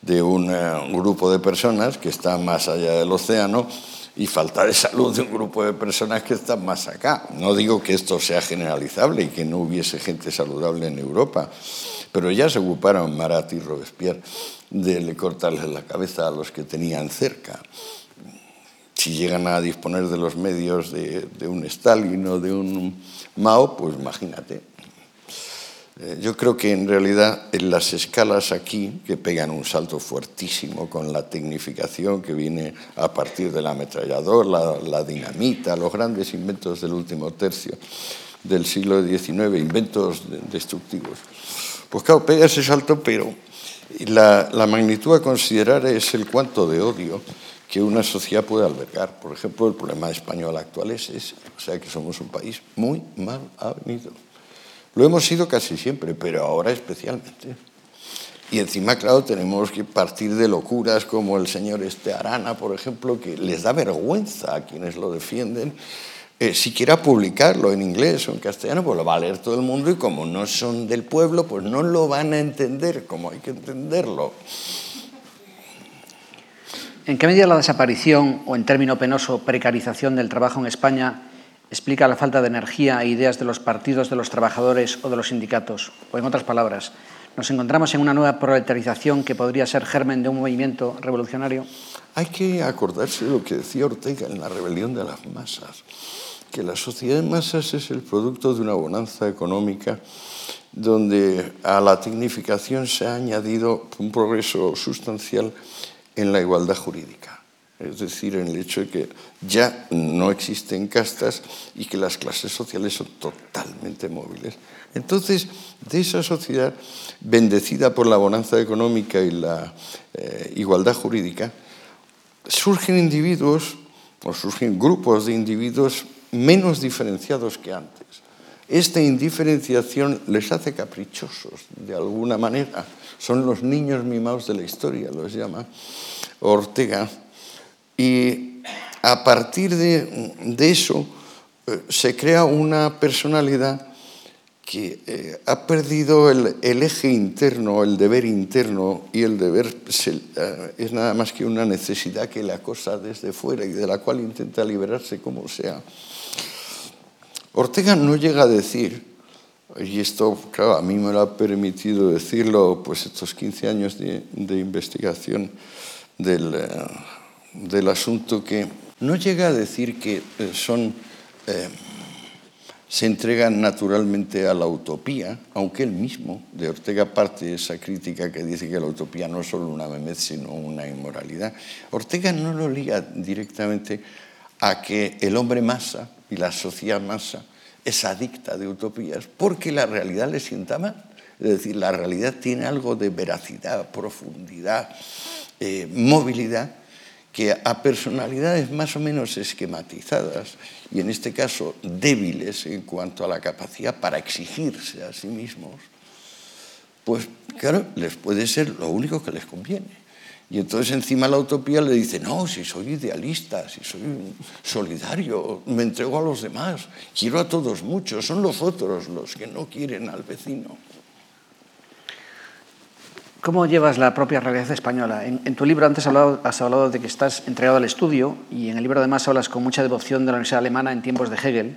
de, un, grupo de personas que está más allá del océano y falta de salud de un grupo de personas que están más acá. No digo que esto sea generalizable y que no hubiese gente saludable en Europa, pero ya se ocuparon Marat y Robespierre de cortarles la cabeza a los que tenían cerca si llegan a disponer de los medios de, un Stalin o de un Mao, pues imagínate. Eh, yo creo que en realidad en las escalas aquí, que pegan un salto fuertísimo con la tecnificación que viene a partir del ametrallador, la, la dinamita, los grandes inventos del último tercio, del siglo XIX, inventos destructivos. Pues claro, pega ese salto, pero la, la magnitud a considerar es el cuanto de odio que una sociedad puede albergar. Por ejemplo, el problema español actual es ese, o sea que somos un país muy mal avenido. Lo hemos sido casi siempre, pero ahora especialmente. Y encima, claro, tenemos que partir de locuras como el señor Este Arana, por ejemplo, que les da vergüenza a quienes lo defienden. Eh, siquiera publicarlo en inglés o en castellano, pues lo va a leer todo el mundo y como no son del pueblo, pues no lo van a entender como hay que entenderlo. ¿En qué medida la desaparición o, en término penoso, precarización del trabajo en España explica la falta de energía e ideas de los partidos, de los trabajadores o de los sindicatos? O, en otras palabras, ¿nos encontramos en una nueva proletarización que podría ser germen de un movimiento revolucionario? Hay que acordarse de lo que decía Ortega en la rebelión de las masas que la sociedad de masas es el producto de una bonanza económica donde a la tecnificación se ha añadido un progreso sustancial en la igualdad jurídica. Es decir, en el hecho de que ya no existen castas y que las clases sociales son totalmente móviles. Entonces, de esa sociedad bendecida por la bonanza económica y la eh, igualdad jurídica, surgen individuos o surgen grupos de individuos menos diferenciados que antes. Esta indiferenciación les hace caprichosos, de alguna manera. Son los niños mimados de la historia, los llama Ortega. Y a partir de, eso eh, se crea una personalidad que eh, ha perdido el, eje interno, el deber interno, y el deber eh, es nada más que una necesidad que le acosa desde fuera y de la cual intenta liberarse como sea. Ortega no llega a decir, y esto, claro, a mí me lo ha permitido decirlo, pues estos 15 años de, investigación del, eh, del, asunto, que no llega a decir que eh, son, eh, se entregan naturalmente a la utopía, aunque él mismo, de Ortega, parte de esa crítica que dice que la utopía no es solo una memez, sino una inmoralidad. Ortega no lo liga directamente a que el hombre masa y la sociedad masa es adicta de utopías porque la realidad le sienta mal. Es decir, la realidad tiene algo de veracidad, profundidad, eh, movilidad, que a personalidades más o menos esquematizadas y en este caso débiles en cuanto a la capacidad para exigirse a sí mismos, pues claro, les puede ser lo único que les conviene. Y entonces encima la utopía le dice, no, si soy idealista, si soy solidario, me entrego a los demás, quiero a todos mucho, son los otros los que no quieren al vecino. ¿Cómo llevas la propia realidad española? En, tu libro antes hablado, has hablado, de que estás entregado al estudio y en el libro además hablas con mucha devoción de la Universidad Alemana en tiempos de Hegel,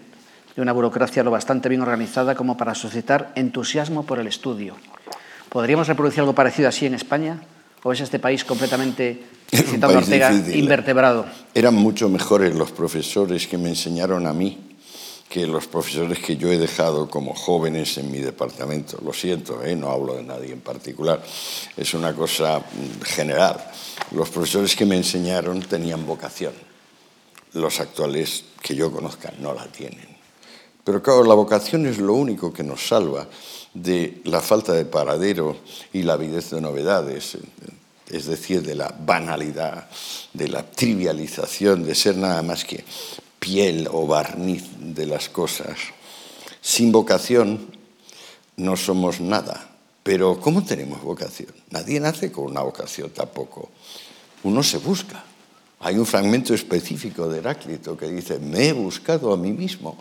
de una burocracia lo bastante bien organizada como para suscitar entusiasmo por el estudio. ¿Podríamos reproducir algo parecido así en España? ¿O es este país completamente, citando Ortega, invertebrado? Eran mucho mejores los profesores que me enseñaron a mí que los profesores que yo he dejado como jóvenes en mi departamento. Lo siento, ¿eh? no hablo de nadie en particular, es una cosa general. Los profesores que me enseñaron tenían vocación, los actuales que yo conozca no la tienen. Pero claro, la vocación es lo único que nos salva de la falta de paradero y la avidez de novedades, es decir, de la banalidad, de la trivialización, de ser nada más que piel o barniz de las cosas. Sin vocación no somos nada. Pero ¿cómo tenemos vocación? Nadie nace con una vocación tampoco. Uno se busca. Hay un fragmento específico de Heráclito que dice, me he buscado a mí mismo.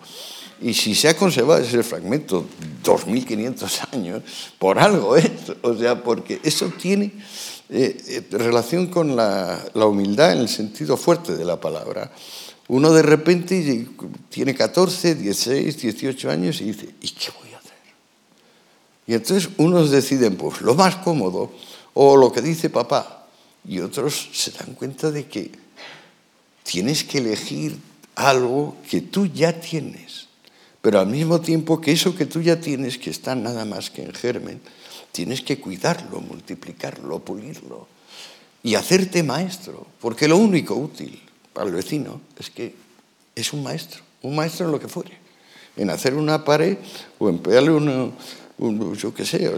Y si se ha conservado ese fragmento 2.500 años, por algo es, o sea, porque eso tiene eh, eh, relación con la, la, humildad en el sentido fuerte de la palabra. Uno de repente tiene 14, 16, 18 años y dice, ¿y qué voy a hacer? Y entonces unos deciden, pues lo más cómodo, o lo que dice papá, y otros se dan cuenta de que tienes que elegir algo que tú ya tienes pero al mismo tiempo que eso que tú ya tienes, que está nada más que en germen, tienes que cuidarlo, multiplicarlo, pulirlo y hacerte maestro, porque lo único útil para el vecino es que es un maestro, un maestro en lo que fuere. en hacer una pared o en pegarle un, yo qué sé,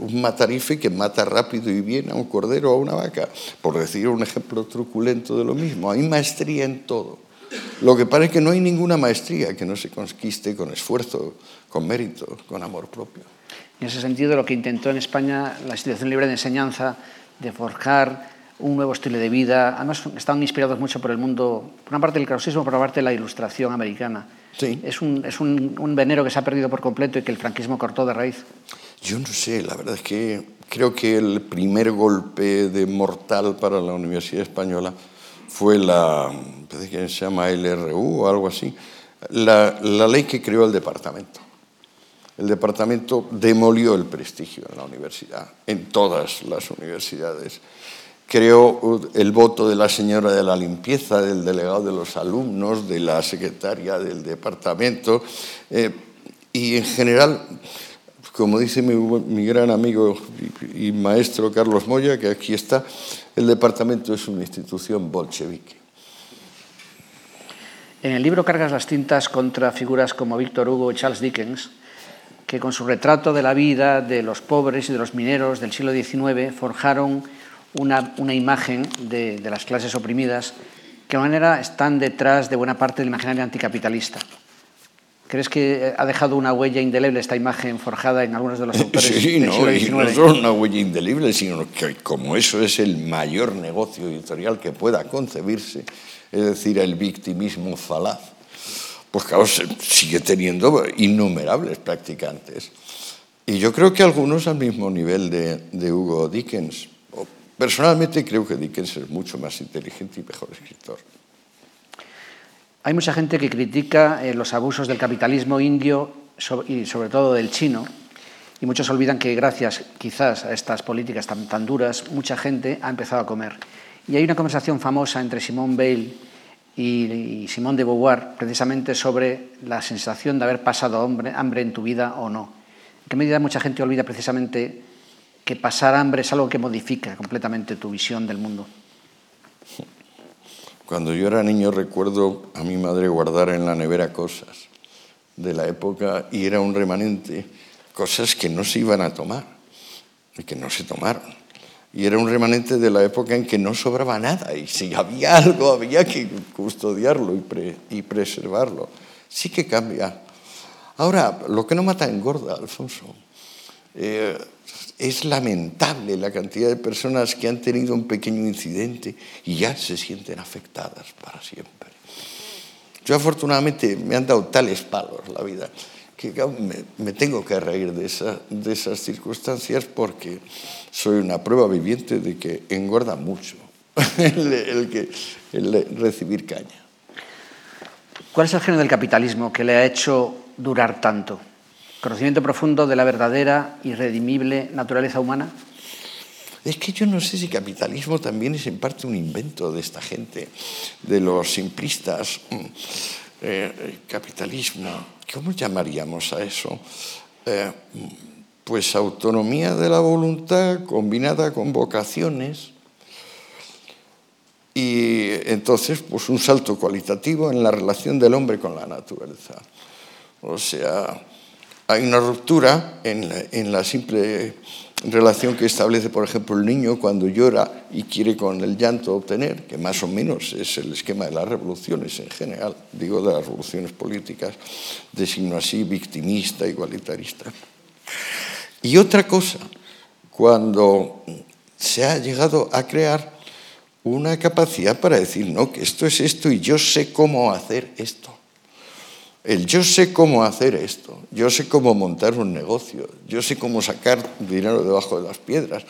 un matarife que mata rápido y bien a un cordero o a una vaca, por decir un ejemplo truculento de lo mismo. Hay maestría en todo. Lo que parece que no hay ninguna maestría que no se conquiste con esfuerzo, con mérito, con amor propio. En ese sentido, lo que intentó en España la Institución Libre de Enseñanza de forjar un nuevo estilo de vida. Además, están inspirados mucho por el mundo, por una parte del clausismo, por una parte de la ilustración americana. Sí. Es, un, es un, un, venero que se ha perdido por completo y que el franquismo cortó de raíz. Yo no sé, la verdad es que creo que el primer golpe de mortal para la Universidad Española fue la, que se llama LRU o algo así, la, la ley que creó el departamento. El departamento demolió el prestigio en la universidad, en todas las universidades creó el voto de la señora de la limpieza, del delegado de los alumnos, de la secretaria del departamento eh, y en general, como dice mi, gran amigo y, y, maestro Carlos Moya, que aquí está, el departamento es una institución bolchevique. En el libro cargas las tintas contra figuras como Víctor Hugo y Charles Dickens, que con su retrato de la vida de los pobres y de los mineros del siglo XIX forjaron una, una imagen de, de, las clases oprimidas que de manera están detrás de buena parte del imaginario anticapitalista. ¿Crees que ha dejado una huella indeleble esta imagen forjada en algunos de los autores sí, del no, siglo XIX? no solo una huella indeleble, sino que como eso es el mayor negocio editorial que pueda concebirse, es decir, el victimismo falaz, pues claro, sigue teniendo innumerables practicantes. Y yo creo que algunos al mismo nivel de, de Hugo Dickens. Personalmente creo que Dickens es mucho más inteligente y mejor escritor. Hay mucha gente que critica eh, los abusos del capitalismo indio y sobre todo del chino, y muchos olvidan que gracias quizás a estas políticas tan, tan duras, mucha gente ha empezado a comer. Y hay una conversación famosa entre Simone Weil y, Simone de Beauvoir precisamente sobre la sensación de haber pasado hambre en tu vida o no. ¿En qué medida mucha gente olvida precisamente que pasar hambre es algo que modifica completamente tu visión del mundo? Cuando yo era niño recuerdo a mi madre guardar en la nevera cosas de la época y era un remanente, cosas que no se iban a tomar y que no se tomaron. Y era un remanente de la época en que no sobraba nada y si había algo había que custodiarlo y, pre y preservarlo. Sí que cambia. Ahora, lo que no mata engorda, Alfonso. Eh, es lamentable la cantidad de personas que han tenido un pequeño incidente y ya se sienten afectadas para siempre. Yo afortunadamente me han dado tales palos la vida que me, me tengo que reír de, esa, de esas circunstancias porque soy una prueba viviente de que engorda mucho el, el, que, el recibir caña. ¿Cuál es el género del capitalismo que le ha hecho durar tanto? conocimiento profundo de la verdadera y redimible naturaleza humana? Es que yo no sé si capitalismo también es en parte un invento de esta gente, de los simplistas. Eh, capitalismo, ¿cómo llamaríamos a eso? Eh, pues autonomía de la voluntad combinada con vocaciones y entonces pues un salto cualitativo en la relación del hombre con la naturaleza. O sea, hay una ruptura en la, simple relación que establece, por ejemplo, el niño cuando llora y quiere con el llanto obtener, que más o menos es el esquema de las revoluciones en general, digo de las revoluciones políticas, de signo así victimista, igualitarista. Y otra cosa, cuando se ha llegado a crear una capacidad para decir, no, que esto es esto y yo sé cómo hacer esto. El yo sé cómo hacer esto, yo sé cómo montar un negocio, yo sé cómo sacar dinero debajo de las piedras.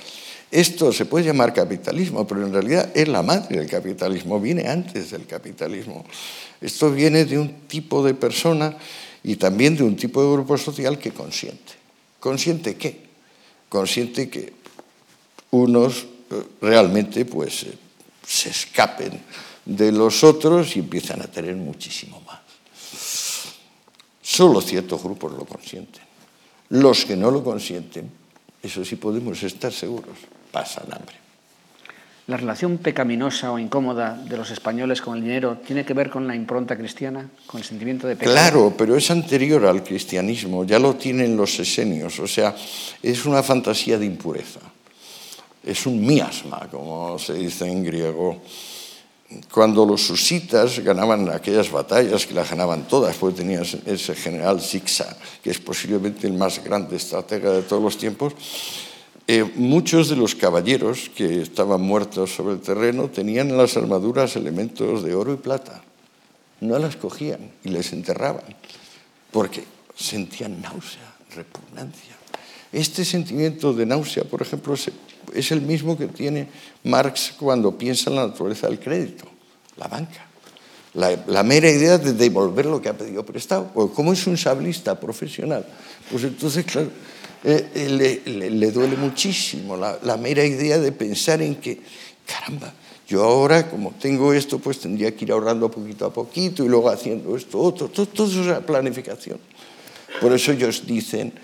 Esto se puede llamar capitalismo, pero en realidad es la madre del capitalismo, viene antes del capitalismo. Esto viene de un tipo de persona y también de un tipo de grupo social que consiente. ¿Consiente qué? Consiente que unos eh, realmente pues, se escapen de los otros y empiezan a tener muchísimo más. Solo ciertos grupos lo consienten. Los que no lo consienten, eso sí podemos estar seguros, pasan hambre. ¿La relación pecaminosa o incómoda de los españoles con el dinero tiene que ver con la impronta cristiana, con el sentimiento de pecado? Claro, pero es anterior al cristianismo, ya lo tienen los esenios, o sea, es una fantasía de impureza. Es un miasma, como se dice en griego. Cuando los susitas ganaban aquellas batallas, que las ganaban todas, pues tenías ese general Sixa, que es posiblemente el más grande estratega de todos los tiempos, eh, muchos de los caballeros que estaban muertos sobre el terreno tenían en las armaduras elementos de oro y plata. No las cogían y les enterraban porque sentían náusea, repugnancia. Este sentimiento de náusea, por ejemplo, es el mismo que tiene Marx cuando piensa en la naturaleza del crédito, la banca. La, mera idea de devolver lo que ha pedido prestado. Porque como es un sablista profesional, pues entonces, claro, eh, eh, le, le, duele muchísimo la, mera idea de pensar en que, caramba, yo ahora como tengo esto, pues tendría que ir ahorrando poquito a poquito y luego haciendo esto, otro, todo, todo eso es la planificación. Por eso ellos dicen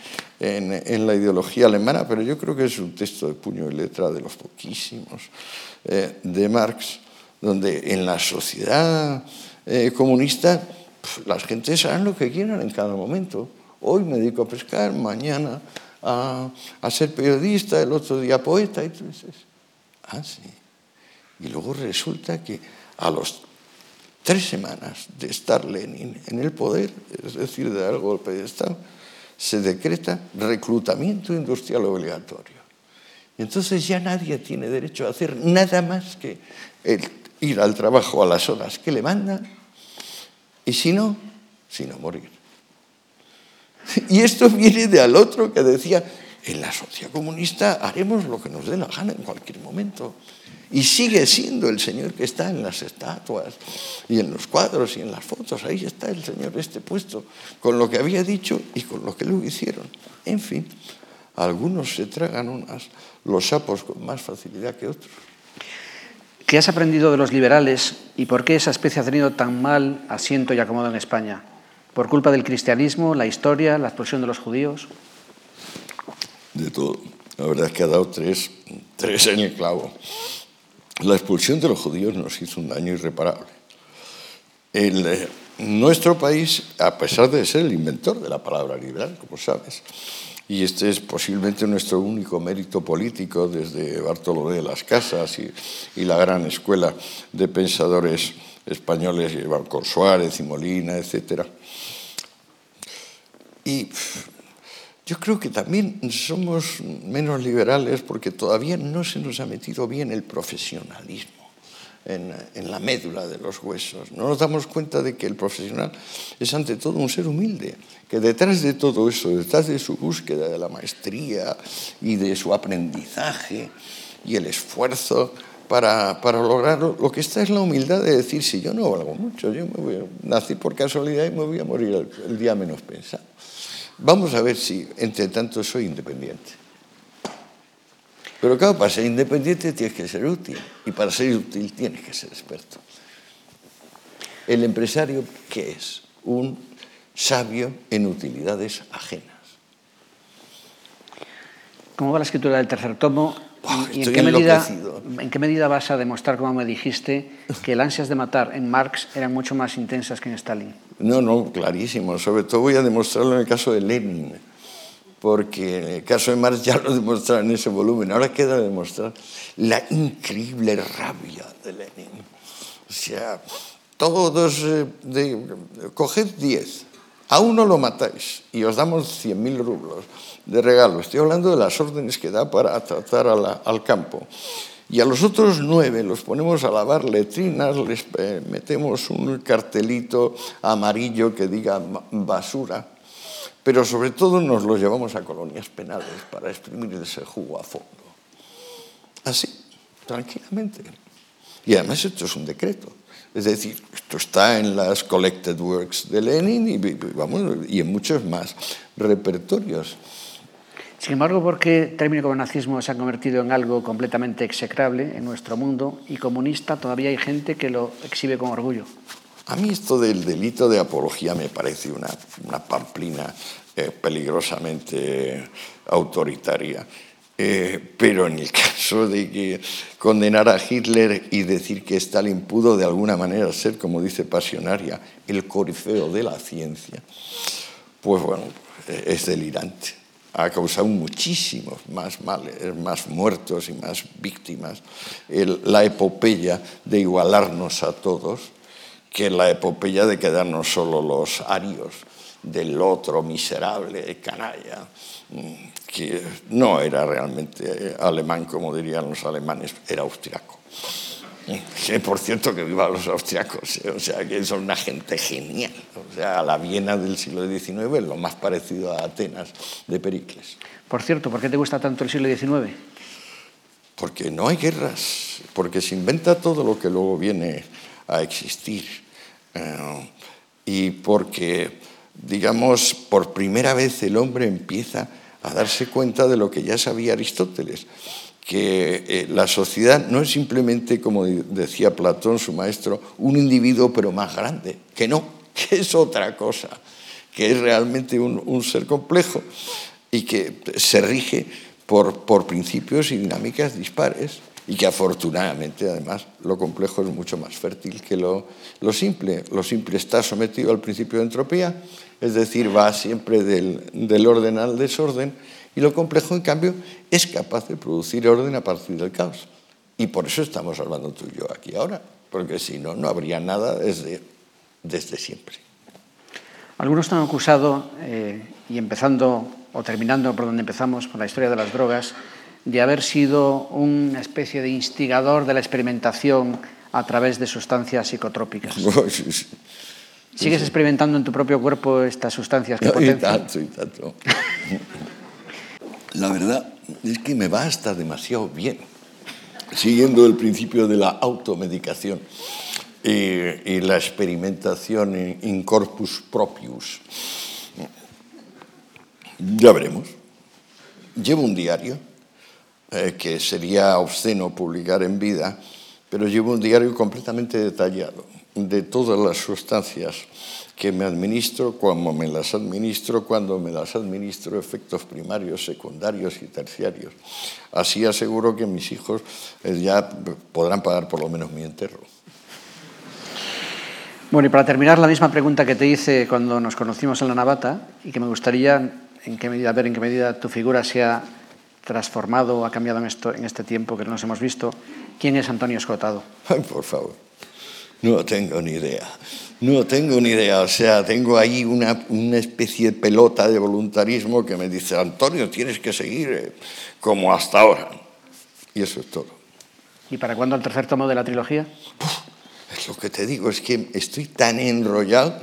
en, en, la ideología alemana, pero yo creo que es un texto de puño y letra de los poquísimos eh, de Marx, donde en la sociedad eh, comunista pues, las gentes saben lo que quieran en cada momento. Hoy me dedico a pescar, mañana a, a, ser periodista, el otro día poeta, y tú dices, ah, sí. Y luego resulta que a los tres semanas de estar Lenin en el poder, es decir, de dar golpe de Estado, se decreta reclutamiento industrial obligatorio. Y entonces ya nadie tiene derecho a hacer nada más que ir al trabajo a las horas que le mandan, y si no, si no morir. Y esto viene de al otro que decía, en la sociedad comunista haremos lo que nos dé la gana en cualquier momento. Y sigue siendo el Señor que está en las estatuas y en los cuadros y en las fotos. Ahí está el Señor este puesto, con lo que había dicho y con lo que luego hicieron. En fin, algunos se tragan unas, los sapos con más facilidad que otros. ¿Qué has aprendido de los liberales y por qué esa especie ha tenido tan mal asiento y acomodo en España? por culpa del cristianismo, la historia, la expulsión de los judíos? De todo. La verdad es que ha dado tres, tres en el clavo. La expulsión de los judíos nos hizo un daño irreparable. Eh, nuestro país, a pesar de ser el inventor de la palabra liberal, como sabes, y este es posiblemente nuestro único mérito político desde Bartolomé de las Casas y, la gran escuela de pensadores españoles, con Suárez y Molina, etcétera y yo creo que también somos menos liberales porque todavía no se nos ha metido bien el profesionalismo en, en, la médula de los huesos. No nos damos cuenta de que el profesional es ante todo un ser humilde, que detrás de todo eso, detrás de su búsqueda de la maestría y de su aprendizaje y el esfuerzo, para, para lograrlo, lo que está es la humildad de decir, si yo no valgo mucho, yo me voy a, nací por casualidad y me voy a morir el, el día menos pensado. Vamos a ver si, entre tanto, soy independiente. Pero claro, para ser independiente tienes que ser útil. Y para ser útil tienes que ser experto. El empresario, ¿qué es? Un sabio en utilidades ajenas. ¿Cómo va la escritura del tercer tomo? ¿Y en qué, medida, en qué medida vas a demostrar, como me dijiste, que las ansias de matar en Marx eran mucho más intensas que en Stalin? No, no, clarísimo. Sobre todo voy a demostrarlo en el caso de Lenin, porque en el caso de Marx ya lo demostrado en ese volumen. Ahora queda demostrar la increíble rabia de Lenin. O sea, todos, eh, de, coged 10, a uno lo matáis y os damos 100.000 rublos de regalo. Estoy hablando de las órdenes que da para tratar al campo. Y a los otros nueve los ponemos a lavar letrinas, les eh, metemos un cartelito amarillo que diga basura, pero sobre todo nos los llevamos a colonias penales para exprimir ese jugo a fondo. Así, tranquilamente. Y además esto es un decreto. Es decir, esto está en las Collected Works de Lenin y, vamos, y en muchos más repertorios. Sin embargo, ¿por qué el término como nazismo se ha convertido en algo completamente execrable en nuestro mundo y comunista todavía hay gente que lo exhibe con orgullo? A mí esto del delito de apología me parece una, pamplina eh, peligrosamente autoritaria. Eh, pero en el caso de que condenar a Hitler y decir que Stalin pudo de alguna manera ser, como dice Pasionaria, el corifeo de la ciencia, pues bueno, es delirante. Ha causado muchísimos más males, más muertos y más víctimas. la epopeya de igualarnos a todos que la epopeya de quedarnos solo los arios del otro miserable canalla que no era realmente alemán, como dirían los alemanes, era austriaco. Que por cierto que viva los austriacos, ¿eh? o sea que son una gente genial. O sea, la Viena del siglo XIX es lo más parecido a Atenas de Pericles. Por cierto, ¿por qué te gusta tanto el siglo XIX? Porque no hay guerras, porque se inventa todo lo que luego viene a existir. Eh, y porque, digamos, por primera vez el hombre empieza a darse cuenta de lo que ya sabía Aristóteles, que eh, la sociedad no es simplemente, como decía Platón, su maestro, un individuo pero más grande, que no, que es otra cosa, que es realmente un, ser complejo y que se rige por, por principios y dinámicas dispares y que afortunadamente además lo complejo es mucho más fértil que lo, lo simple. Lo simple está sometido al principio de entropía es decir, va siempre del, orden al desorden, y lo complejo, en cambio, es capaz de producir orden a partir del caos. Y por eso estamos hablando tú y yo aquí ahora, porque si no, no habría nada desde, desde siempre. Algunos han acusado, eh, y empezando o terminando por donde empezamos, con la historia de las drogas, de haber sido una especie de instigador de la experimentación a través de sustancias psicotrópicas. ¿Sigues experimentando en tu propio cuerpo estas sustancias que no, Y tanto, y tanto. La verdad es que me va hasta demasiado bien, siguiendo el principio de la automedicación y, la experimentación in, corpus propius. Ya veremos. Llevo un diario eh, que sería obsceno publicar en vida, pero llevo un diario completamente detallado de todas las sustancias que me administro, cuando me las administro, cuando me las administro, efectos primarios, secundarios y terciarios. Así aseguro que mis hijos eh, ya podrán pagar por lo menos mi enterro. Bueno, y para terminar, la misma pregunta que te hice cuando nos conocimos en la Navata y que me gustaría en qué medida, ver en qué medida tu figura se ha transformado o ha cambiado en, esto, en este tiempo que nos hemos visto. ¿Quién es Antonio Escotado? Ay, por favor. No tengo ni idea. No tengo ni idea. O sea, tengo ahí una, una, especie de pelota de voluntarismo que me dice, Antonio, tienes que seguir eh, como hasta ahora. Y eso es todo. ¿Y para cuándo el tercer tomo de la trilogía? es lo que te digo, es que estoy tan enrollado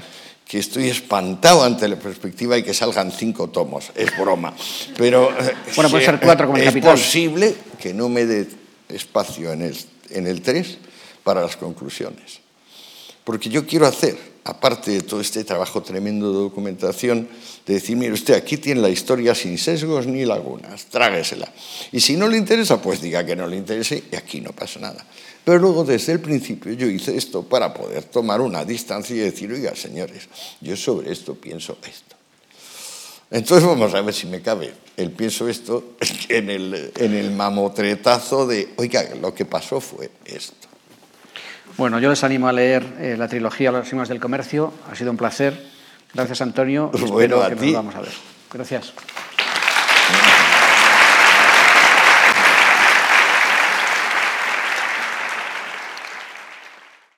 que estoy espantado ante la perspectiva de que salgan cinco tomos. Es broma. Pero eh, bueno, puede ser cuatro como el Es posible que no me dé espacio en el, en el tres para las conclusiones. Porque yo quiero hacer, aparte de todo este trabajo tremendo de documentación, de decir, mire usted, aquí tiene la historia sin sesgos ni lagunas, tráguesela. Y si no le interesa, pues diga que no le interese y aquí no pasa nada. Pero luego, desde el principio, yo hice esto para poder tomar una distancia y decir, oiga, señores, yo sobre esto pienso esto. Entonces vamos a ver si me cabe el pienso esto en el, en el mamotretazo de, oiga, lo que pasó fue esto. Bueno, yo les animo a leer eh, la trilogía Los signos del comercio. Ha sido un placer. Gracias, Antonio. Bueno, Espero que nos vamos a ver. Gracias.